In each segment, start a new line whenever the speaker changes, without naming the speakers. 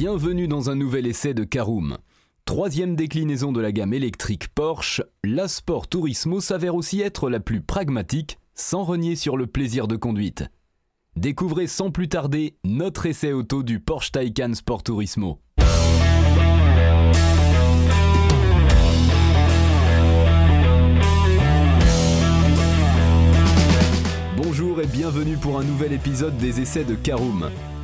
Bienvenue dans un nouvel essai de Caroom. Troisième déclinaison de la gamme électrique Porsche, la Sport Turismo s'avère aussi être la plus pragmatique, sans renier sur le plaisir de conduite. Découvrez sans plus tarder notre essai auto du Porsche Taycan Sport Turismo. Bonjour et bienvenue pour un nouvel épisode des essais de Caroom.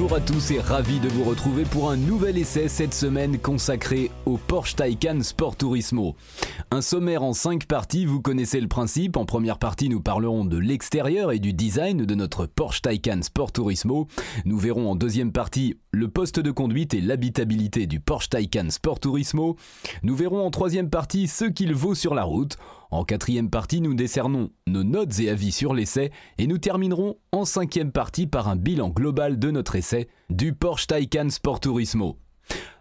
Bonjour à tous et ravi de vous retrouver pour un nouvel essai cette semaine consacré au Porsche Taycan Sport Turismo. Un sommaire en 5 parties, vous connaissez le principe. En première partie, nous parlerons de l'extérieur et du design de notre Porsche Taycan Sport Turismo. Nous verrons en deuxième partie le poste de conduite et l'habitabilité du Porsche Taycan Sport Turismo. Nous verrons en troisième partie ce qu'il vaut sur la route. En quatrième partie, nous décernons nos notes et avis sur l'essai et nous terminerons en cinquième partie par un bilan global de notre essai du Porsche Taycan Sport Turismo.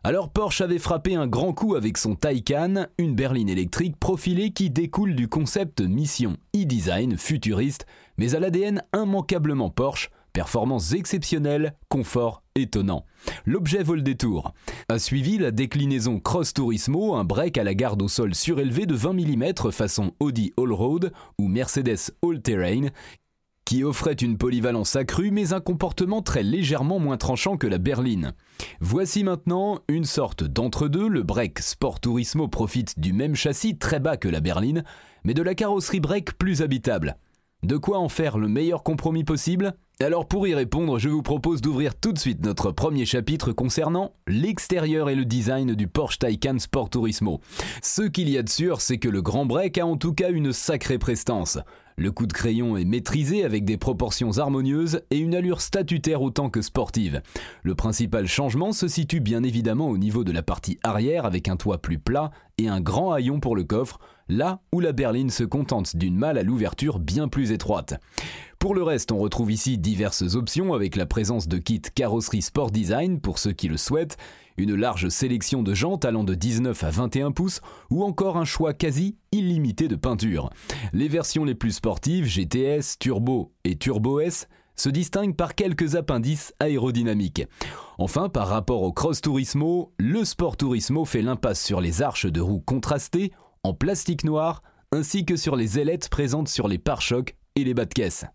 Alors Porsche avait frappé un grand coup avec son Taycan, une berline électrique profilée qui découle du concept mission e-design futuriste, mais à l'ADN immanquablement Porsche, performance exceptionnelle, confort L'objet vaut le détour. A suivi la déclinaison Cross Turismo, un break à la garde au sol surélevé de 20 mm façon Audi All-Road ou Mercedes All-Terrain, qui offrait une polyvalence accrue mais un comportement très légèrement moins tranchant que la berline. Voici maintenant une sorte d'entre-deux, le break Sport Turismo profite du même châssis très bas que la berline, mais de la carrosserie break plus habitable. De quoi en faire le meilleur compromis possible? Alors pour y répondre, je vous propose d'ouvrir tout de suite notre premier chapitre concernant l'extérieur et le design du Porsche Taycan Sport Turismo. Ce qu'il y a de sûr, c'est que le grand break a en tout cas une sacrée prestance. Le coup de crayon est maîtrisé avec des proportions harmonieuses et une allure statutaire autant que sportive. Le principal changement se situe bien évidemment au niveau de la partie arrière avec un toit plus plat et un grand haillon pour le coffre, là où la berline se contente d'une malle à l'ouverture bien plus étroite. Pour le reste, on retrouve ici diverses options avec la présence de kits carrosserie Sport Design pour ceux qui le souhaitent, une large sélection de jantes allant de 19 à 21 pouces ou encore un choix quasi illimité de peinture. Les versions les plus sportives, GTS, Turbo et Turbo S, se distinguent par quelques appendices aérodynamiques. Enfin, par rapport au Cross Turismo, le Sport Turismo fait l'impasse sur les arches de roues contrastées en plastique noir ainsi que sur les ailettes présentes sur les pare-chocs et les bas de caisse.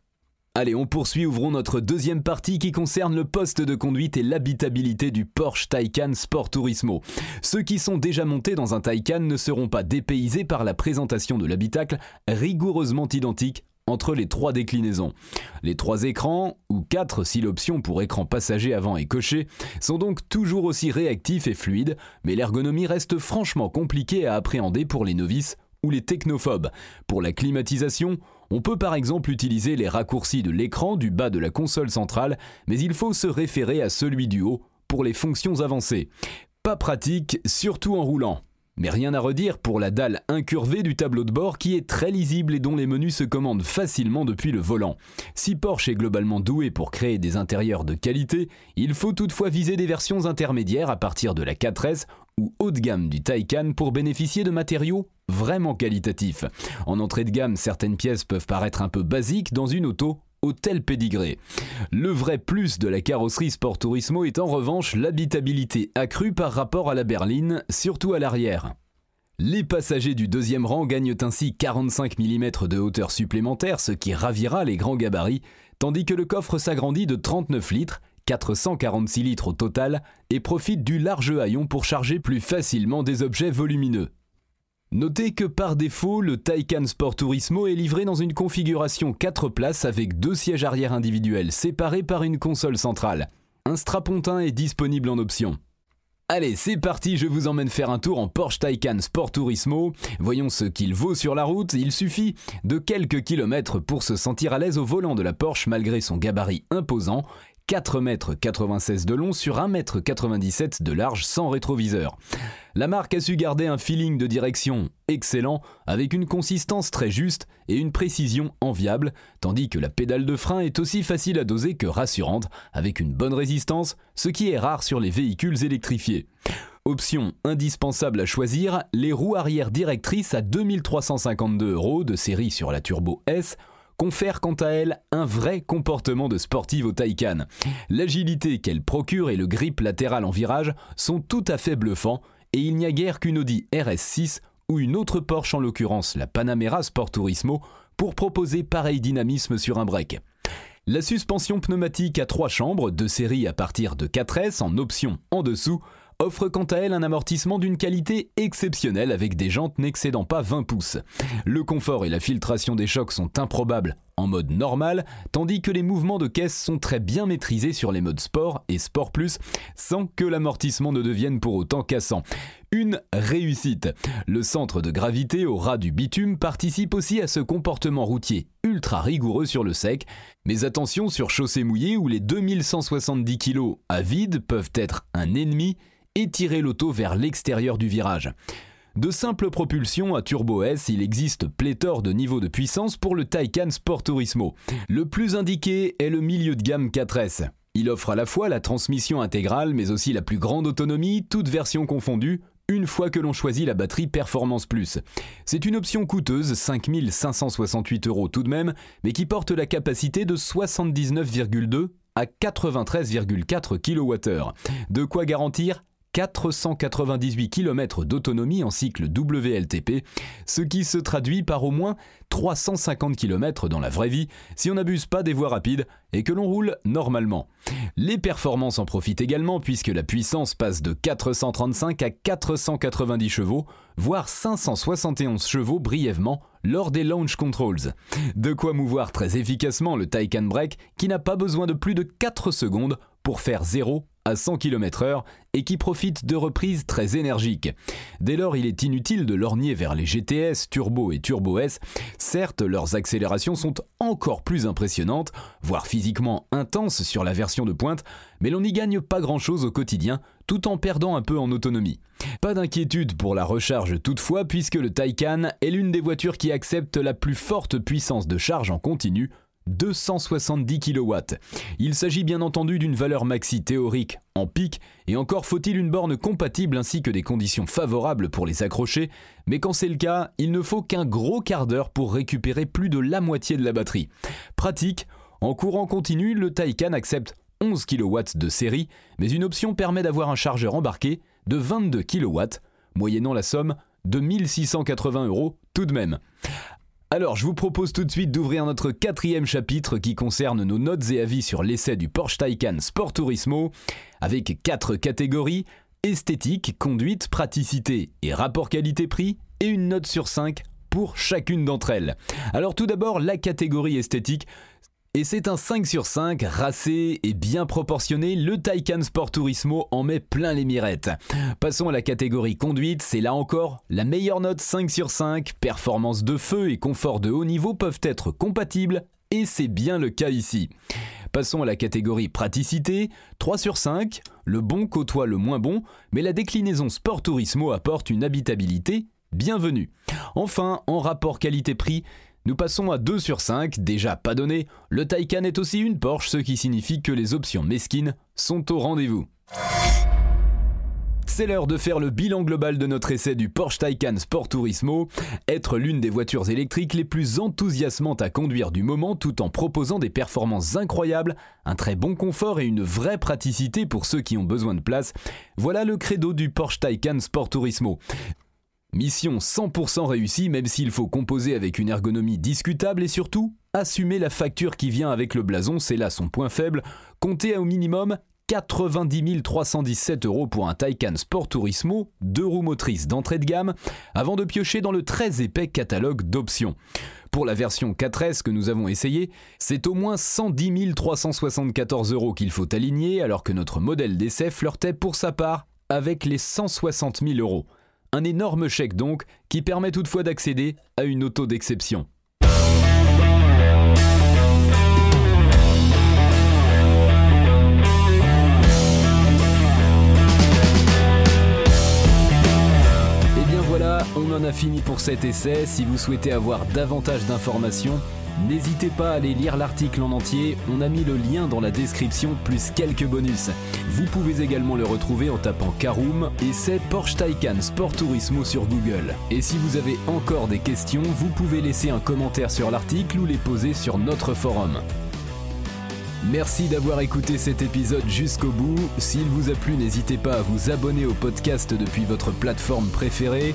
Allez, on poursuit, ouvrons notre deuxième partie qui concerne le poste de conduite et l'habitabilité du Porsche Taycan Sport Turismo. Ceux qui sont déjà montés dans un Taycan ne seront pas dépaysés par la présentation de l'habitacle rigoureusement identique entre les trois déclinaisons. Les trois écrans, ou quatre si l'option pour écran passager avant est cochée, sont donc toujours aussi réactifs et fluides, mais l'ergonomie reste franchement compliquée à appréhender pour les novices ou les technophobes. Pour la climatisation, on peut par exemple utiliser les raccourcis de l'écran du bas de la console centrale, mais il faut se référer à celui du haut pour les fonctions avancées. Pas pratique, surtout en roulant. Mais rien à redire pour la dalle incurvée du tableau de bord qui est très lisible et dont les menus se commandent facilement depuis le volant. Si Porsche est globalement doué pour créer des intérieurs de qualité, il faut toutefois viser des versions intermédiaires à partir de la 4S ou haut de gamme du Taycan pour bénéficier de matériaux vraiment qualitatifs. En entrée de gamme, certaines pièces peuvent paraître un peu basiques dans une auto tel pédigré. Le vrai plus de la carrosserie Sport Turismo est en revanche l'habitabilité accrue par rapport à la berline, surtout à l'arrière. Les passagers du deuxième rang gagnent ainsi 45 mm de hauteur supplémentaire, ce qui ravira les grands gabarits, tandis que le coffre s'agrandit de 39 litres, 446 litres au total, et profite du large haillon pour charger plus facilement des objets volumineux. Notez que par défaut, le Taycan Sport Turismo est livré dans une configuration 4 places avec deux sièges arrière individuels séparés par une console centrale. Un strapontin est disponible en option. Allez, c'est parti, je vous emmène faire un tour en Porsche Taycan Sport Turismo. Voyons ce qu'il vaut sur la route. Il suffit de quelques kilomètres pour se sentir à l'aise au volant de la Porsche malgré son gabarit imposant 4,96 m de long sur 1,97 m de large sans rétroviseur. La marque a su garder un feeling de direction excellent avec une consistance très juste et une précision enviable, tandis que la pédale de frein est aussi facile à doser que rassurante avec une bonne résistance, ce qui est rare sur les véhicules électrifiés. Option indispensable à choisir, les roues arrière directrices à 2352 euros de série sur la Turbo S confèrent quant à elles un vrai comportement de sportive au Taycan. L'agilité qu'elle procure et le grip latéral en virage sont tout à fait bluffants et il n'y a guère qu'une Audi RS6 ou une autre Porsche en l'occurrence la Panamera Sport Turismo pour proposer pareil dynamisme sur un break. La suspension pneumatique à trois chambres de série à partir de 4S en option en dessous offre quant à elle un amortissement d'une qualité exceptionnelle avec des jantes n'excédant pas 20 pouces. Le confort et la filtration des chocs sont improbables en mode normal, tandis que les mouvements de caisse sont très bien maîtrisés sur les modes sport et sport plus, sans que l'amortissement ne devienne pour autant cassant. Une réussite. Le centre de gravité au ras du bitume participe aussi à ce comportement routier ultra rigoureux sur le sec, mais attention sur chaussée mouillée où les 2170 kg à vide peuvent être un ennemi et tirer l'auto vers l'extérieur du virage. De simple propulsion à Turbo S, il existe pléthore de niveaux de puissance pour le Taycan Sport Turismo. Le plus indiqué est le milieu de gamme 4S. Il offre à la fois la transmission intégrale mais aussi la plus grande autonomie, toutes versions confondues, une fois que l'on choisit la batterie Performance Plus. C'est une option coûteuse, 5568 euros tout de même, mais qui porte la capacité de 79,2 à 93,4 kWh. De quoi garantir 498 km d'autonomie en cycle WLTP, ce qui se traduit par au moins 350 km dans la vraie vie si on n'abuse pas des voies rapides et que l'on roule normalement. Les performances en profitent également puisque la puissance passe de 435 à 490 chevaux, voire 571 chevaux brièvement lors des launch controls. De quoi mouvoir très efficacement le Taycan Break qui n'a pas besoin de plus de 4 secondes pour faire 0 à 100 km/h et qui profite de reprises très énergiques. Dès lors, il est inutile de lorgner vers les GTS, Turbo et Turbo S. Certes, leurs accélérations sont encore plus impressionnantes, voire physiquement intenses sur la version de pointe, mais l'on n'y gagne pas grand-chose au quotidien, tout en perdant un peu en autonomie. Pas d'inquiétude pour la recharge toutefois, puisque le Taycan est l'une des voitures qui accepte la plus forte puissance de charge en continu, 270 kW. Il s'agit bien entendu d'une valeur maxi théorique en pic, et encore faut-il une borne compatible ainsi que des conditions favorables pour les accrocher, mais quand c'est le cas, il ne faut qu'un gros quart d'heure pour récupérer plus de la moitié de la batterie. Pratique, en courant continu, le Taycan accepte 11 kW de série, mais une option permet d'avoir un chargeur embarqué de 22 kW, moyennant la somme de 1680 euros tout de même. Alors, je vous propose tout de suite d'ouvrir notre quatrième chapitre qui concerne nos notes et avis sur l'essai du Porsche Taycan Sport Turismo, avec quatre catégories esthétique, conduite, praticité et rapport qualité-prix, et une note sur 5 pour chacune d'entre elles. Alors tout d'abord, la catégorie esthétique, et c'est un 5 sur 5, racé et bien proportionné, le Taycan Sport Turismo en met plein les mirettes. Passons à la catégorie conduite, c'est là encore la meilleure note 5 sur 5, performance de feu et confort de haut niveau peuvent être compatibles, et c'est bien le cas ici. Passons à la catégorie praticité, 3 sur 5, le bon côtoie le moins bon, mais la déclinaison Sport Turismo apporte une habitabilité bienvenue. Enfin, en rapport qualité-prix, nous passons à 2 sur 5, déjà pas donné. Le Taycan est aussi une Porsche, ce qui signifie que les options mesquines sont au rendez-vous. C'est l'heure de faire le bilan global de notre essai du Porsche Taycan Sport Turismo, être l'une des voitures électriques les plus enthousiasmantes à conduire du moment tout en proposant des performances incroyables, un très bon confort et une vraie praticité pour ceux qui ont besoin de place. Voilà le credo du Porsche Taycan Sport Turismo. Mission 100% réussie même s'il faut composer avec une ergonomie discutable et surtout assumer la facture qui vient avec le blason, c'est là son point faible, compter au minimum 90 317 euros pour un Taycan Sport Turismo, deux roues motrices d'entrée de gamme, avant de piocher dans le très épais catalogue d'options. Pour la version 4S que nous avons essayé, c'est au moins 110 374 euros qu'il faut aligner alors que notre modèle d'essai flirtait pour sa part avec les 160 000 euros. Un énorme chèque donc, qui permet toutefois d'accéder à une auto d'exception. Eh bien voilà, on en a fini pour cet essai. Si vous souhaitez avoir davantage d'informations, N'hésitez pas à aller lire l'article en entier, on a mis le lien dans la description plus quelques bonus. Vous pouvez également le retrouver en tapant Caroom et c'est Porsche Taycan Sport Turismo sur Google. Et si vous avez encore des questions, vous pouvez laisser un commentaire sur l'article ou les poser sur notre forum. Merci d'avoir écouté cet épisode jusqu'au bout. S'il vous a plu, n'hésitez pas à vous abonner au podcast depuis votre plateforme préférée,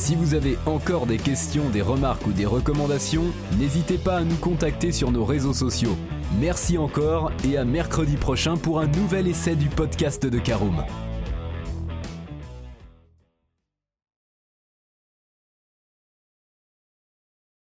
Si vous avez encore des questions, des remarques ou des recommandations, n'hésitez pas à nous contacter sur nos réseaux sociaux. Merci encore et à mercredi prochain pour un nouvel essai du podcast de Caroom.